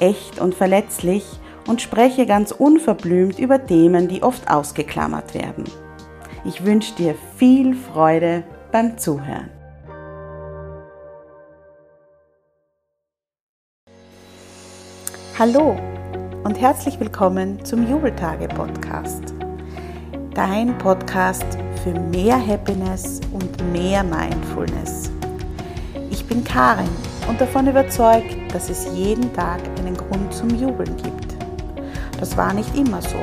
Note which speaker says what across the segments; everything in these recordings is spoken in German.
Speaker 1: echt und verletzlich und spreche ganz unverblümt über Themen, die oft ausgeklammert werden. Ich wünsche dir viel Freude beim Zuhören. Hallo und herzlich willkommen zum Jubeltage Podcast. Dein Podcast für mehr Happiness und mehr Mindfulness. Ich bin Karin und davon überzeugt, dass es jeden Tag einen Grund zum Jubeln gibt. Das war nicht immer so.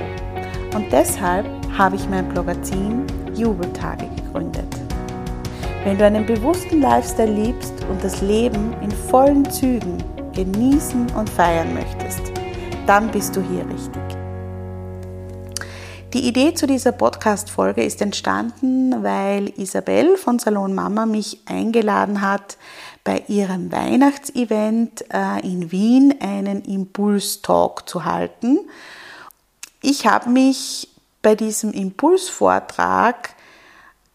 Speaker 1: Und deshalb habe ich mein Blogazin Jubeltage gegründet. Wenn du einen bewussten Lifestyle liebst und das Leben in vollen Zügen genießen und feiern möchtest, dann bist du hier richtig. Die Idee zu dieser Podcast-Folge ist entstanden, weil Isabel von Salon Mama mich eingeladen hat, bei ihrem Weihnachtsevent äh, in Wien einen Impulstalk zu halten. Ich habe mich bei diesem Impulsvortrag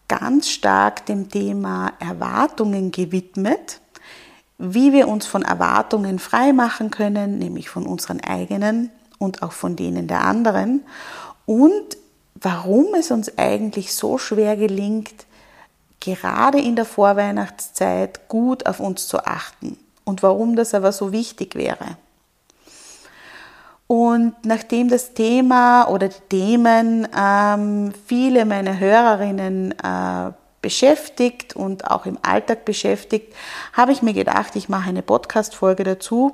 Speaker 1: ganz stark dem Thema Erwartungen gewidmet, wie wir uns von Erwartungen frei machen können, nämlich von unseren eigenen und auch von denen der anderen und warum es uns eigentlich so schwer gelingt, gerade in der Vorweihnachtszeit gut auf uns zu achten und warum das aber so wichtig wäre. Und nachdem das Thema oder die Themen ähm, viele meiner Hörerinnen äh, beschäftigt und auch im Alltag beschäftigt, habe ich mir gedacht, ich mache eine Podcast-Folge dazu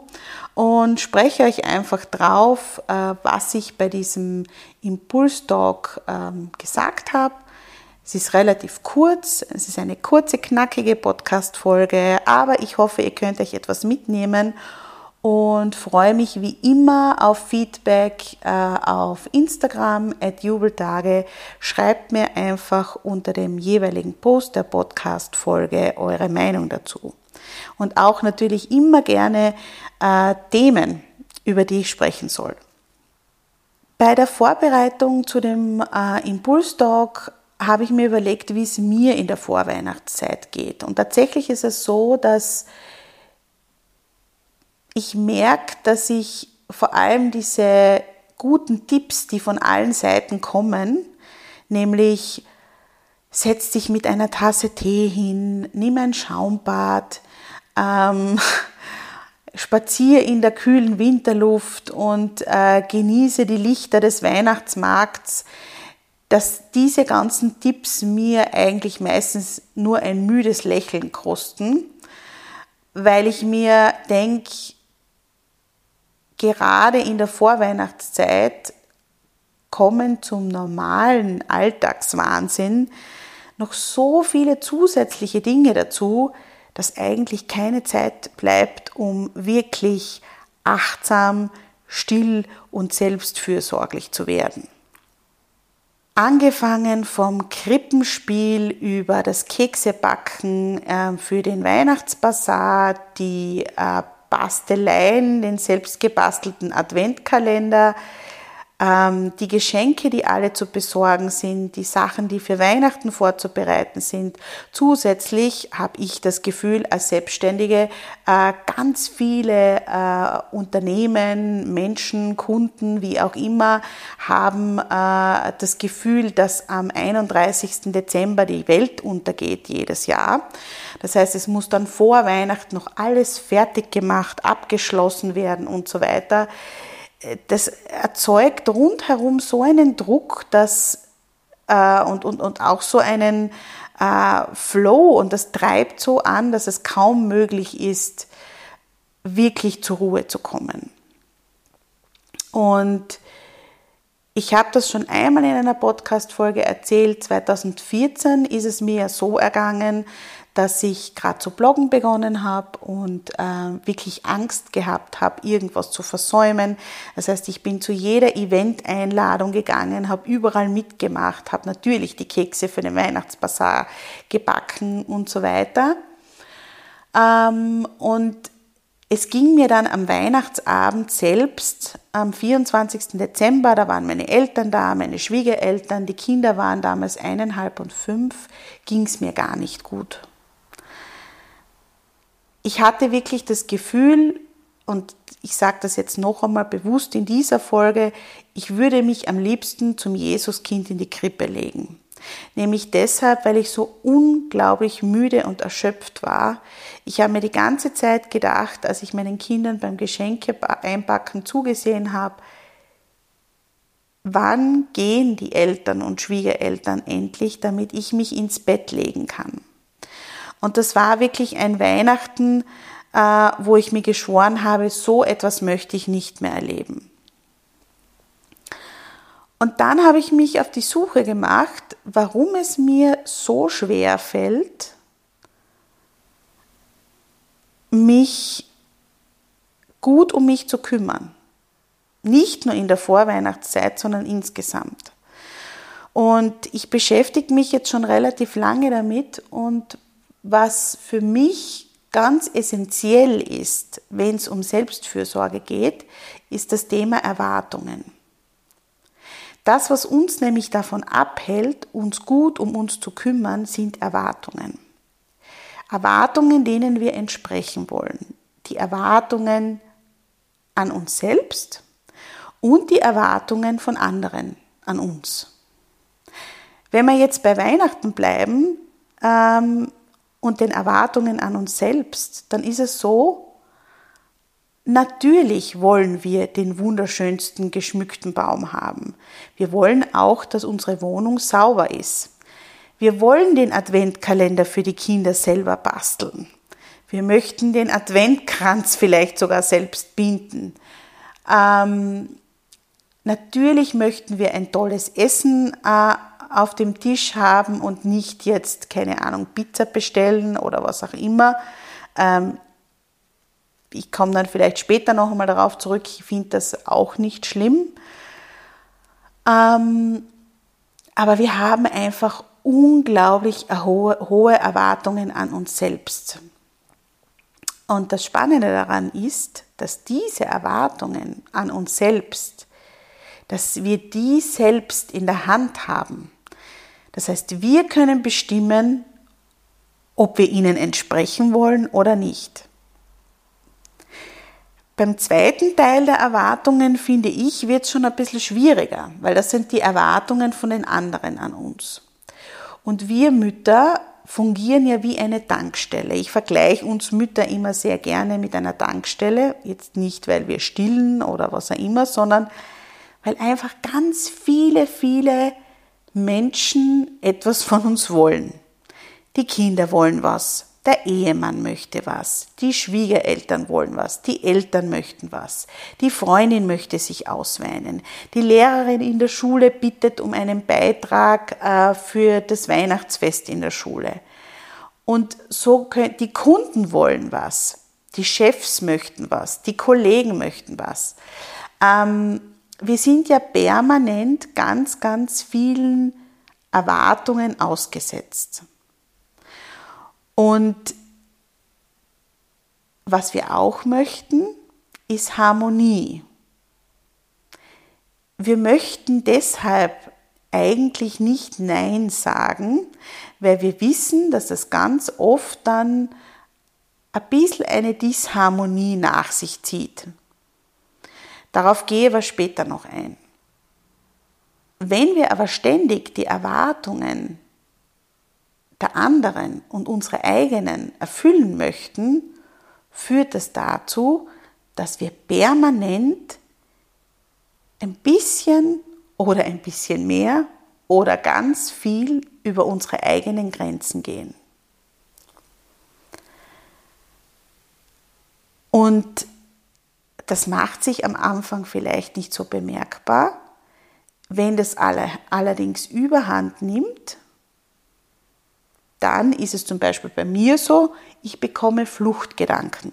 Speaker 1: und spreche euch einfach drauf, äh, was ich bei diesem Impulstalk ähm, gesagt habe es ist relativ kurz, es ist eine kurze, knackige Podcast-Folge, aber ich hoffe, ihr könnt euch etwas mitnehmen und freue mich wie immer auf Feedback äh, auf Instagram at Jubeltage. Schreibt mir einfach unter dem jeweiligen Post der Podcast-Folge eure Meinung dazu. Und auch natürlich immer gerne äh, Themen, über die ich sprechen soll. Bei der Vorbereitung zu dem äh, Impulstalk habe ich mir überlegt, wie es mir in der Vorweihnachtszeit geht. Und tatsächlich ist es so, dass ich merke, dass ich vor allem diese guten Tipps, die von allen Seiten kommen, nämlich setz dich mit einer Tasse Tee hin, nimm ein Schaumbad, ähm, spazier in der kühlen Winterluft und äh, genieße die Lichter des Weihnachtsmarkts, dass diese ganzen Tipps mir eigentlich meistens nur ein müdes Lächeln kosten, weil ich mir denke, gerade in der Vorweihnachtszeit kommen zum normalen Alltagswahnsinn noch so viele zusätzliche Dinge dazu, dass eigentlich keine Zeit bleibt, um wirklich achtsam, still und selbstfürsorglich zu werden. Angefangen vom Krippenspiel über das Keksebacken äh, für den Weihnachtsbasar, die äh, Basteleien, den selbstgebastelten Adventkalender, ähm, die Geschenke, die alle zu besorgen sind, die Sachen, die für Weihnachten vorzubereiten sind. Zusätzlich habe ich das Gefühl, als Selbstständige äh, ganz viele äh, Unternehmen, Menschen, Kunden, wie auch immer, haben äh, das Gefühl, dass am 31. Dezember die Welt untergeht jedes Jahr. Das heißt, es muss dann vor Weihnachten noch alles fertig gemacht, abgeschlossen werden und so weiter das erzeugt rundherum so einen Druck, dass äh, und, und, und auch so einen äh, Flow und das treibt so an, dass es kaum möglich ist, wirklich zur Ruhe zu kommen. Und ich habe das schon einmal in einer Podcast-Folge erzählt. 2014 ist es mir so ergangen, dass ich gerade zu bloggen begonnen habe und äh, wirklich Angst gehabt habe, irgendwas zu versäumen. Das heißt, ich bin zu jeder Event-Einladung gegangen, habe überall mitgemacht, habe natürlich die Kekse für den Weihnachtsbasar gebacken und so weiter. Ähm, und es ging mir dann am Weihnachtsabend selbst, am 24. Dezember, da waren meine Eltern da, meine Schwiegereltern, die Kinder waren damals eineinhalb und fünf, ging es mir gar nicht gut ich hatte wirklich das Gefühl, und ich sage das jetzt noch einmal bewusst in dieser Folge, ich würde mich am liebsten zum Jesuskind in die Krippe legen. Nämlich deshalb, weil ich so unglaublich müde und erschöpft war. Ich habe mir die ganze Zeit gedacht, als ich meinen Kindern beim Geschenke einpacken zugesehen habe, wann gehen die Eltern und Schwiegereltern endlich, damit ich mich ins Bett legen kann. Und das war wirklich ein Weihnachten, äh, wo ich mir geschworen habe, so etwas möchte ich nicht mehr erleben. Und dann habe ich mich auf die Suche gemacht, warum es mir so schwer fällt, mich gut um mich zu kümmern. Nicht nur in der Vorweihnachtszeit, sondern insgesamt. Und ich beschäftige mich jetzt schon relativ lange damit und was für mich ganz essentiell ist, wenn es um Selbstfürsorge geht, ist das Thema Erwartungen. Das, was uns nämlich davon abhält, uns gut um uns zu kümmern, sind Erwartungen. Erwartungen, denen wir entsprechen wollen. Die Erwartungen an uns selbst und die Erwartungen von anderen an uns. Wenn wir jetzt bei Weihnachten bleiben, ähm, und den Erwartungen an uns selbst, dann ist es so, natürlich wollen wir den wunderschönsten geschmückten Baum haben. Wir wollen auch, dass unsere Wohnung sauber ist. Wir wollen den Adventkalender für die Kinder selber basteln. Wir möchten den Adventkranz vielleicht sogar selbst binden. Ähm, natürlich möchten wir ein tolles Essen äh, auf dem Tisch haben und nicht jetzt, keine Ahnung, Pizza bestellen oder was auch immer. Ähm, ich komme dann vielleicht später noch einmal darauf zurück. Ich finde das auch nicht schlimm. Ähm, aber wir haben einfach unglaublich hohe, hohe Erwartungen an uns selbst. Und das Spannende daran ist, dass diese Erwartungen an uns selbst, dass wir die selbst in der Hand haben. Das heißt, wir können bestimmen, ob wir ihnen entsprechen wollen oder nicht. Beim zweiten Teil der Erwartungen, finde ich, wird es schon ein bisschen schwieriger, weil das sind die Erwartungen von den anderen an uns. Und wir Mütter fungieren ja wie eine Tankstelle. Ich vergleiche uns Mütter immer sehr gerne mit einer Tankstelle. Jetzt nicht, weil wir stillen oder was auch immer, sondern weil einfach ganz viele, viele Menschen etwas von uns wollen. Die Kinder wollen was, der Ehemann möchte was, die Schwiegereltern wollen was, die Eltern möchten was, die Freundin möchte sich ausweinen, die Lehrerin in der Schule bittet um einen Beitrag äh, für das Weihnachtsfest in der Schule. Und so können, die Kunden wollen was, die Chefs möchten was, die Kollegen möchten was. Ähm, wir sind ja permanent ganz, ganz vielen Erwartungen ausgesetzt. Und was wir auch möchten, ist Harmonie. Wir möchten deshalb eigentlich nicht Nein sagen, weil wir wissen, dass das ganz oft dann ein bisschen eine Disharmonie nach sich zieht. Darauf gehe ich später noch ein. Wenn wir aber ständig die Erwartungen der anderen und unsere eigenen erfüllen möchten, führt das dazu, dass wir permanent ein bisschen oder ein bisschen mehr oder ganz viel über unsere eigenen Grenzen gehen. Und das macht sich am Anfang vielleicht nicht so bemerkbar. Wenn das allerdings überhand nimmt, dann ist es zum Beispiel bei mir so, ich bekomme Fluchtgedanken.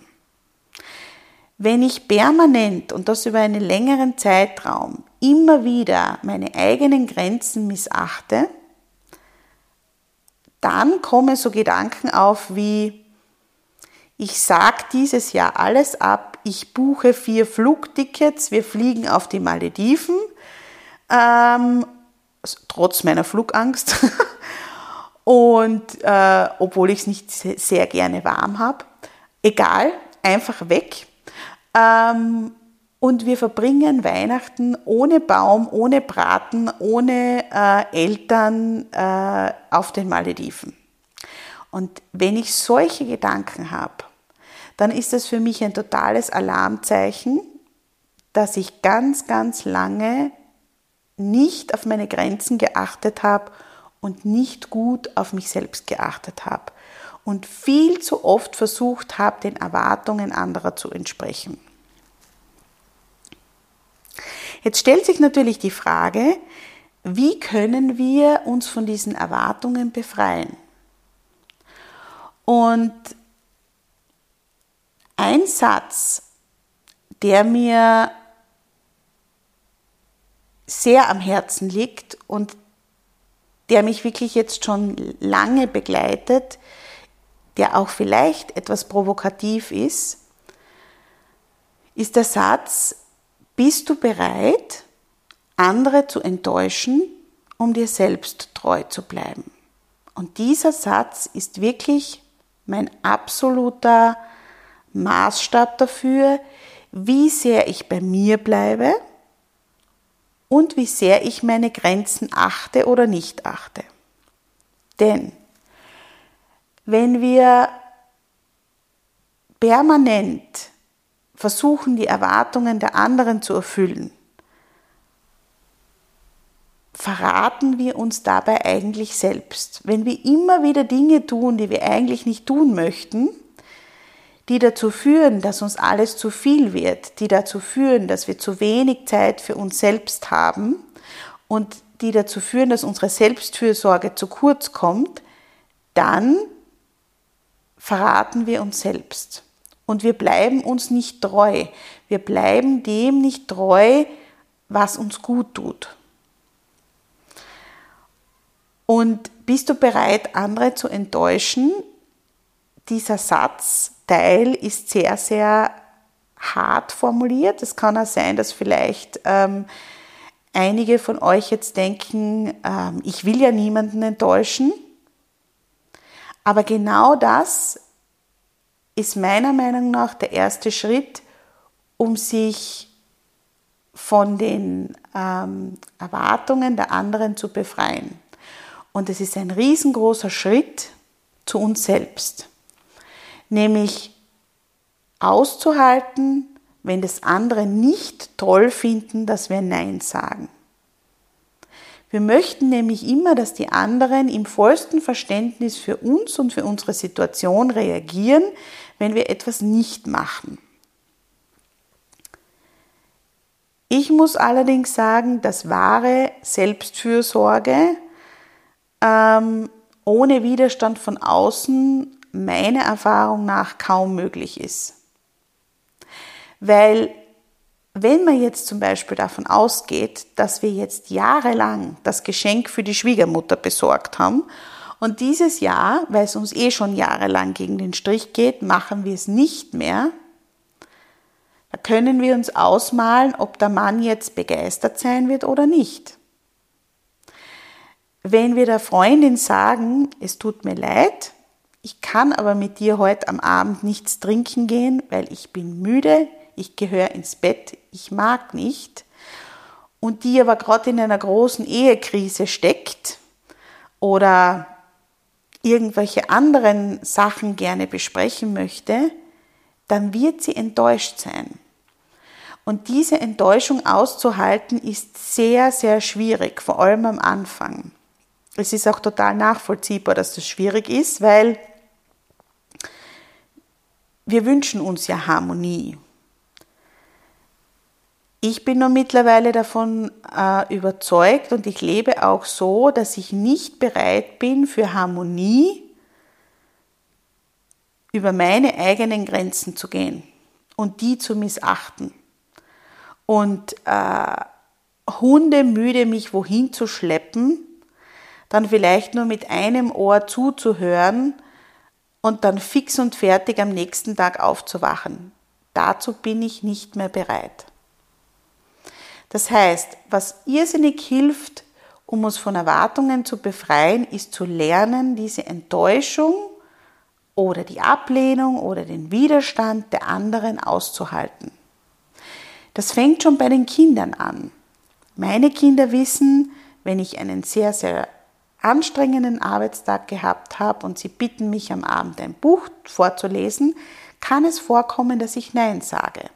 Speaker 1: Wenn ich permanent und das über einen längeren Zeitraum immer wieder meine eigenen Grenzen missachte, dann kommen so Gedanken auf wie, ich sage dieses Jahr alles ab, ich buche vier Flugtickets, wir fliegen auf die Malediven, ähm, trotz meiner Flugangst. Und äh, obwohl ich es nicht sehr gerne warm habe, egal, einfach weg. Ähm, und wir verbringen Weihnachten ohne Baum, ohne Braten, ohne äh, Eltern äh, auf den Malediven. Und wenn ich solche Gedanken habe, dann ist das für mich ein totales Alarmzeichen, dass ich ganz, ganz lange nicht auf meine Grenzen geachtet habe und nicht gut auf mich selbst geachtet habe und viel zu oft versucht habe, den Erwartungen anderer zu entsprechen. Jetzt stellt sich natürlich die Frage, wie können wir uns von diesen Erwartungen befreien? Und ein Satz, der mir sehr am Herzen liegt und der mich wirklich jetzt schon lange begleitet, der auch vielleicht etwas provokativ ist, ist der Satz, bist du bereit, andere zu enttäuschen, um dir selbst treu zu bleiben? Und dieser Satz ist wirklich mein absoluter Maßstab dafür, wie sehr ich bei mir bleibe und wie sehr ich meine Grenzen achte oder nicht achte. Denn wenn wir permanent versuchen, die Erwartungen der anderen zu erfüllen, verraten wir uns dabei eigentlich selbst. Wenn wir immer wieder Dinge tun, die wir eigentlich nicht tun möchten, die dazu führen, dass uns alles zu viel wird, die dazu führen, dass wir zu wenig Zeit für uns selbst haben und die dazu führen, dass unsere Selbstfürsorge zu kurz kommt, dann verraten wir uns selbst. Und wir bleiben uns nicht treu. Wir bleiben dem nicht treu, was uns gut tut. Und bist du bereit, andere zu enttäuschen? Dieser Satz Teil ist sehr, sehr hart formuliert. Es kann auch sein, dass vielleicht ähm, einige von euch jetzt denken, ähm, ich will ja niemanden enttäuschen. Aber genau das ist meiner Meinung nach der erste Schritt, um sich von den ähm, Erwartungen der anderen zu befreien. Und es ist ein riesengroßer Schritt zu uns selbst nämlich auszuhalten, wenn das andere nicht toll finden, dass wir Nein sagen. Wir möchten nämlich immer, dass die anderen im vollsten Verständnis für uns und für unsere Situation reagieren, wenn wir etwas nicht machen. Ich muss allerdings sagen, dass wahre Selbstfürsorge ähm, ohne Widerstand von außen meiner Erfahrung nach kaum möglich ist. Weil wenn man jetzt zum Beispiel davon ausgeht, dass wir jetzt jahrelang das Geschenk für die Schwiegermutter besorgt haben und dieses Jahr, weil es uns eh schon jahrelang gegen den Strich geht, machen wir es nicht mehr, da können wir uns ausmalen, ob der Mann jetzt begeistert sein wird oder nicht. Wenn wir der Freundin sagen, es tut mir leid, ich kann aber mit dir heute am Abend nichts trinken gehen, weil ich bin müde, ich gehöre ins Bett, ich mag nicht. Und die aber gerade in einer großen Ehekrise steckt oder irgendwelche anderen Sachen gerne besprechen möchte, dann wird sie enttäuscht sein. Und diese Enttäuschung auszuhalten ist sehr, sehr schwierig, vor allem am Anfang. Es ist auch total nachvollziehbar, dass das schwierig ist, weil wir wünschen uns ja Harmonie. Ich bin nur mittlerweile davon äh, überzeugt und ich lebe auch so, dass ich nicht bereit bin für Harmonie über meine eigenen Grenzen zu gehen und die zu missachten. Und äh, Hunde müde mich wohin zu schleppen, dann vielleicht nur mit einem Ohr zuzuhören und dann fix und fertig am nächsten Tag aufzuwachen. Dazu bin ich nicht mehr bereit. Das heißt, was irrsinnig hilft, um uns von Erwartungen zu befreien, ist zu lernen, diese Enttäuschung oder die Ablehnung oder den Widerstand der anderen auszuhalten. Das fängt schon bei den Kindern an. Meine Kinder wissen, wenn ich einen sehr, sehr anstrengenden Arbeitstag gehabt habe und sie bitten mich am Abend ein Buch vorzulesen, kann es vorkommen, dass ich Nein sage.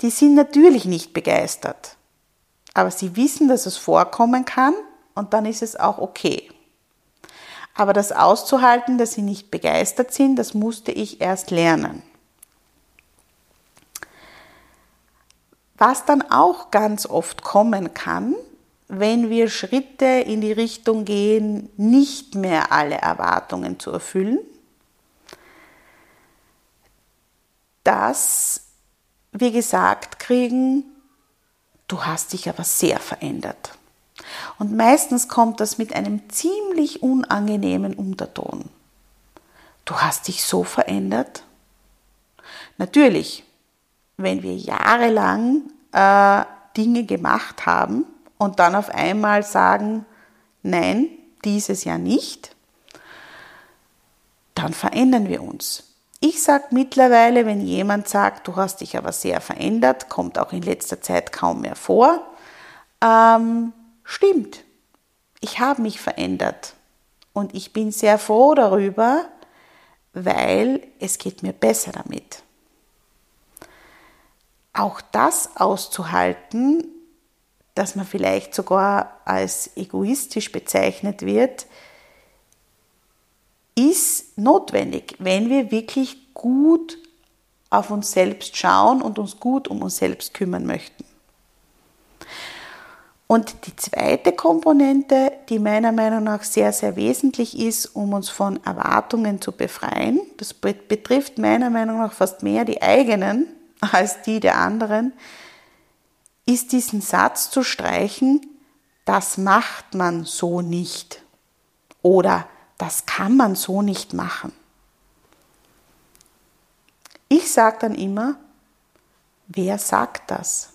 Speaker 1: Die sind natürlich nicht begeistert, aber sie wissen, dass es vorkommen kann und dann ist es auch okay. Aber das auszuhalten, dass sie nicht begeistert sind, das musste ich erst lernen. Was dann auch ganz oft kommen kann, wenn wir Schritte in die Richtung gehen, nicht mehr alle Erwartungen zu erfüllen, dass wir gesagt kriegen, du hast dich aber sehr verändert. Und meistens kommt das mit einem ziemlich unangenehmen Unterton. Du hast dich so verändert. Natürlich, wenn wir jahrelang äh, Dinge gemacht haben und dann auf einmal sagen, nein, dieses Jahr nicht, dann verändern wir uns. Ich sage mittlerweile, wenn jemand sagt, du hast dich aber sehr verändert, kommt auch in letzter Zeit kaum mehr vor, ähm, stimmt, ich habe mich verändert und ich bin sehr froh darüber, weil es geht mir besser damit. Auch das auszuhalten, dass man vielleicht sogar als egoistisch bezeichnet wird, ist notwendig, wenn wir wirklich gut auf uns selbst schauen und uns gut um uns selbst kümmern möchten. Und die zweite Komponente, die meiner Meinung nach sehr, sehr wesentlich ist, um uns von Erwartungen zu befreien, das betrifft meiner Meinung nach fast mehr die eigenen als die der anderen, ist diesen Satz zu streichen, das macht man so nicht oder das kann man so nicht machen. Ich sage dann immer, wer sagt das?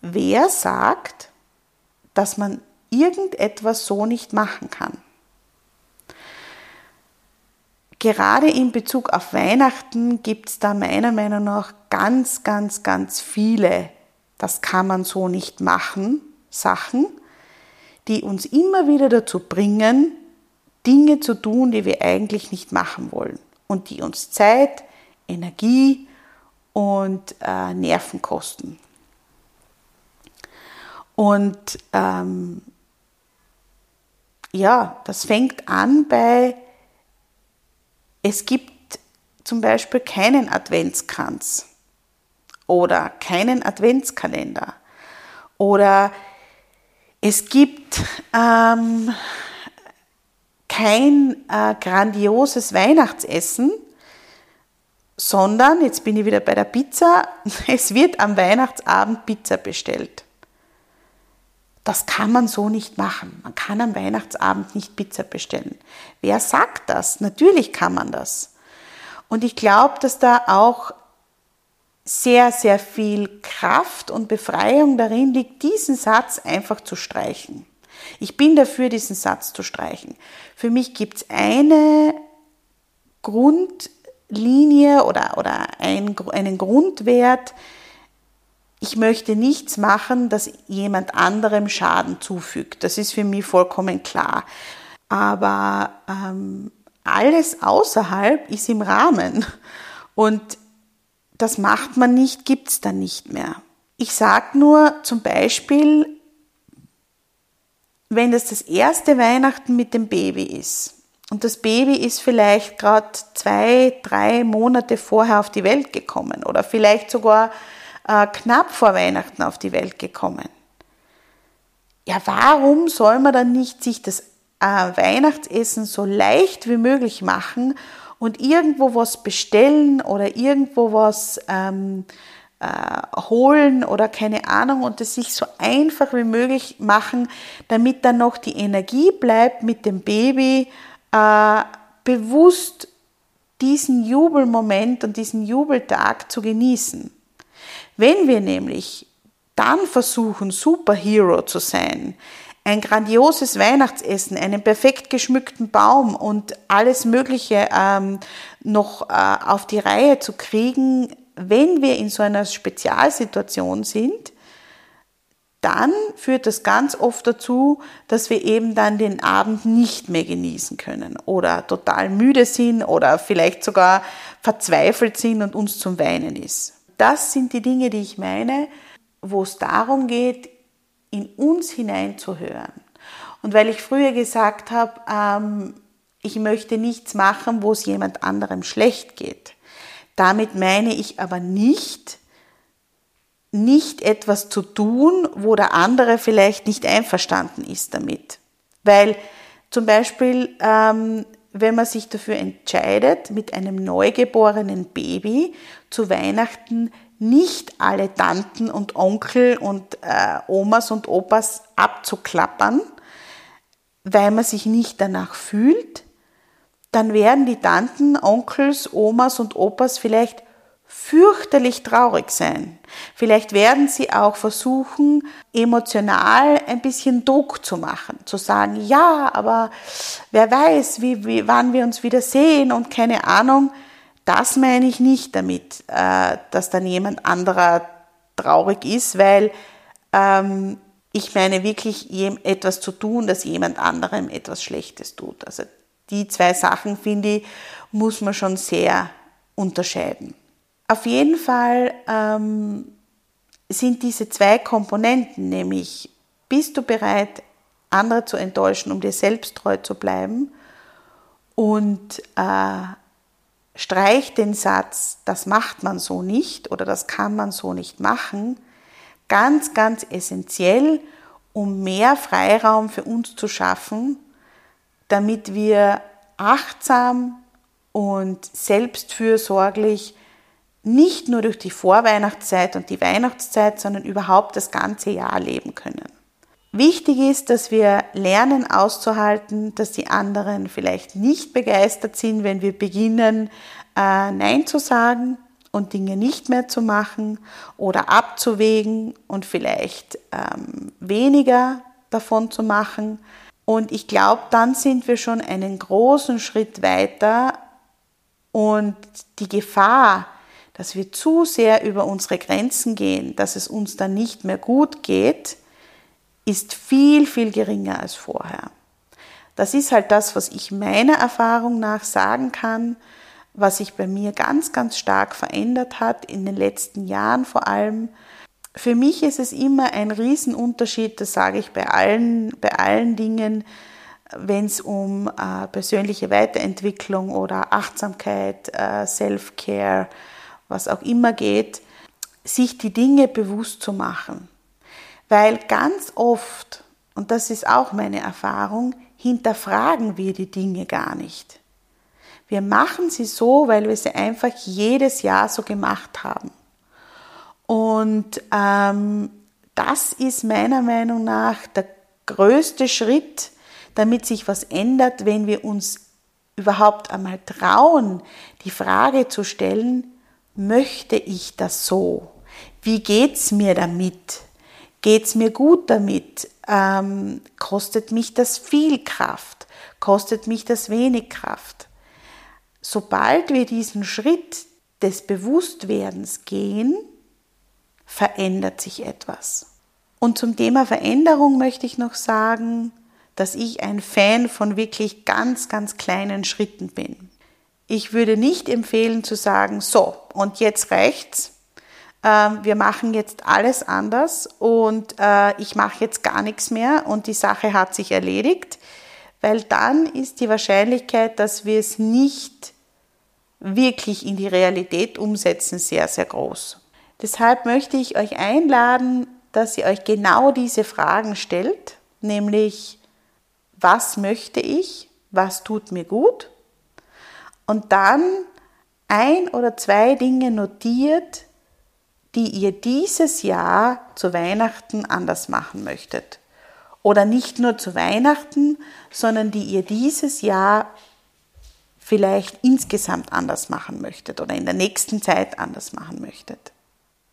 Speaker 1: Wer sagt, dass man irgendetwas so nicht machen kann? Gerade in Bezug auf Weihnachten gibt es da meiner Meinung nach ganz, ganz, ganz viele das kann man so nicht machen, Sachen, die uns immer wieder dazu bringen, Dinge zu tun, die wir eigentlich nicht machen wollen und die uns Zeit, Energie und äh, Nerven kosten. Und ähm, ja, das fängt an bei, es gibt zum Beispiel keinen Adventskranz oder keinen Adventskalender oder es gibt ähm, kein äh, grandioses Weihnachtsessen, sondern, jetzt bin ich wieder bei der Pizza, es wird am Weihnachtsabend Pizza bestellt. Das kann man so nicht machen. Man kann am Weihnachtsabend nicht Pizza bestellen. Wer sagt das? Natürlich kann man das. Und ich glaube, dass da auch sehr, sehr viel Kraft und Befreiung darin liegt, diesen Satz einfach zu streichen. Ich bin dafür, diesen Satz zu streichen. Für mich gibt es eine Grundlinie oder, oder ein, einen Grundwert. Ich möchte nichts machen, das jemand anderem Schaden zufügt. Das ist für mich vollkommen klar. Aber ähm, alles außerhalb ist im Rahmen. Und das macht man nicht, gibt's dann nicht mehr. Ich sage nur zum Beispiel, wenn das das erste Weihnachten mit dem Baby ist und das Baby ist vielleicht gerade zwei, drei Monate vorher auf die Welt gekommen oder vielleicht sogar äh, knapp vor Weihnachten auf die Welt gekommen. Ja, warum soll man dann nicht sich das äh, Weihnachtsessen so leicht wie möglich machen und irgendwo was bestellen oder irgendwo was ähm, äh, holen oder keine Ahnung und es sich so einfach wie möglich machen, damit dann noch die Energie bleibt, mit dem Baby äh, bewusst diesen Jubelmoment und diesen Jubeltag zu genießen. Wenn wir nämlich dann versuchen, Superhero zu sein, ein grandioses Weihnachtsessen, einen perfekt geschmückten Baum und alles Mögliche ähm, noch äh, auf die Reihe zu kriegen, wenn wir in so einer Spezialsituation sind, dann führt das ganz oft dazu, dass wir eben dann den Abend nicht mehr genießen können oder total müde sind oder vielleicht sogar verzweifelt sind und uns zum Weinen ist. Das sind die Dinge, die ich meine, wo es darum geht, in uns hineinzuhören. Und weil ich früher gesagt habe, ähm, ich möchte nichts machen, wo es jemand anderem schlecht geht, damit meine ich aber nicht, nicht etwas zu tun, wo der andere vielleicht nicht einverstanden ist damit. Weil zum Beispiel, ähm, wenn man sich dafür entscheidet, mit einem neugeborenen Baby zu Weihnachten nicht alle Tanten und Onkel und äh, Omas und Opas abzuklappern, weil man sich nicht danach fühlt, dann werden die Tanten, Onkels, Omas und Opas vielleicht fürchterlich traurig sein. Vielleicht werden sie auch versuchen, emotional ein bisschen Druck zu machen, zu sagen, ja, aber wer weiß, wie, wie, wann wir uns wieder sehen und keine Ahnung. Das meine ich nicht damit, äh, dass dann jemand anderer traurig ist, weil ähm, ich meine wirklich etwas zu tun, dass jemand anderem etwas Schlechtes tut. Also die zwei Sachen, finde ich, muss man schon sehr unterscheiden. Auf jeden Fall ähm, sind diese zwei Komponenten, nämlich bist du bereit, andere zu enttäuschen, um dir selbst treu zu bleiben und äh, streich den Satz, das macht man so nicht oder das kann man so nicht machen, ganz, ganz essentiell, um mehr Freiraum für uns zu schaffen, damit wir achtsam und selbstfürsorglich nicht nur durch die Vorweihnachtszeit und die Weihnachtszeit, sondern überhaupt das ganze Jahr leben können. Wichtig ist, dass wir lernen auszuhalten, dass die anderen vielleicht nicht begeistert sind, wenn wir beginnen, äh, Nein zu sagen und Dinge nicht mehr zu machen oder abzuwägen und vielleicht ähm, weniger davon zu machen. Und ich glaube, dann sind wir schon einen großen Schritt weiter und die Gefahr, dass wir zu sehr über unsere Grenzen gehen, dass es uns dann nicht mehr gut geht, ist viel, viel geringer als vorher. Das ist halt das, was ich meiner Erfahrung nach sagen kann, was sich bei mir ganz, ganz stark verändert hat, in den letzten Jahren vor allem. Für mich ist es immer ein Riesenunterschied, das sage ich bei allen, bei allen Dingen, wenn es um äh, persönliche Weiterentwicklung oder Achtsamkeit, äh, Self-Care, was auch immer geht, sich die Dinge bewusst zu machen. Weil ganz oft, und das ist auch meine Erfahrung, hinterfragen wir die Dinge gar nicht. Wir machen sie so, weil wir sie einfach jedes Jahr so gemacht haben. Und ähm, das ist meiner Meinung nach der größte Schritt, damit sich was ändert, wenn wir uns überhaupt einmal trauen, die Frage zu stellen, möchte ich das so? Wie geht's mir damit? Geht es mir gut damit? Ähm, kostet mich das viel Kraft? Kostet mich das wenig Kraft? Sobald wir diesen Schritt des Bewusstwerdens gehen, verändert sich etwas. Und zum Thema Veränderung möchte ich noch sagen, dass ich ein Fan von wirklich ganz, ganz kleinen Schritten bin. Ich würde nicht empfehlen zu sagen, so, und jetzt reicht's. Ähm, wir machen jetzt alles anders und äh, ich mache jetzt gar nichts mehr und die Sache hat sich erledigt, weil dann ist die Wahrscheinlichkeit, dass wir es nicht wirklich in die Realität umsetzen, sehr, sehr groß. Deshalb möchte ich euch einladen, dass ihr euch genau diese Fragen stellt, nämlich was möchte ich, was tut mir gut und dann ein oder zwei Dinge notiert, die ihr dieses Jahr zu Weihnachten anders machen möchtet. Oder nicht nur zu Weihnachten, sondern die ihr dieses Jahr vielleicht insgesamt anders machen möchtet oder in der nächsten Zeit anders machen möchtet.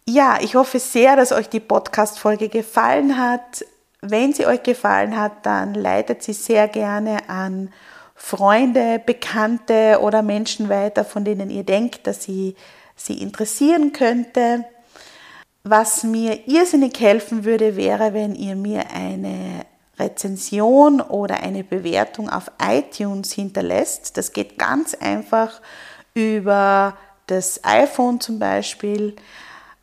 Speaker 1: Ja, ich hoffe sehr, dass euch die Podcast-Folge gefallen hat. Wenn sie euch gefallen hat, dann leitet sie sehr gerne an Freunde, Bekannte oder Menschen weiter, von denen ihr denkt, dass sie sie interessieren könnte. Was mir irrsinnig helfen würde, wäre, wenn ihr mir eine Rezension oder eine Bewertung auf iTunes hinterlässt. Das geht ganz einfach über das iPhone zum Beispiel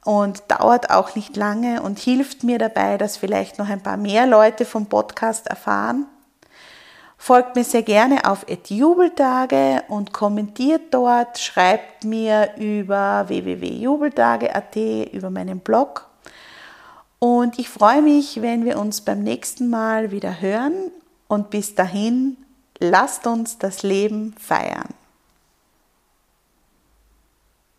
Speaker 1: und dauert auch nicht lange und hilft mir dabei, dass vielleicht noch ein paar mehr Leute vom Podcast erfahren. Folgt mir sehr gerne auf Jubeltage und kommentiert dort, schreibt mir über www.jubeltage.at, über meinen Blog. Und ich freue mich, wenn wir uns beim nächsten Mal wieder hören. Und bis dahin, lasst uns das Leben feiern.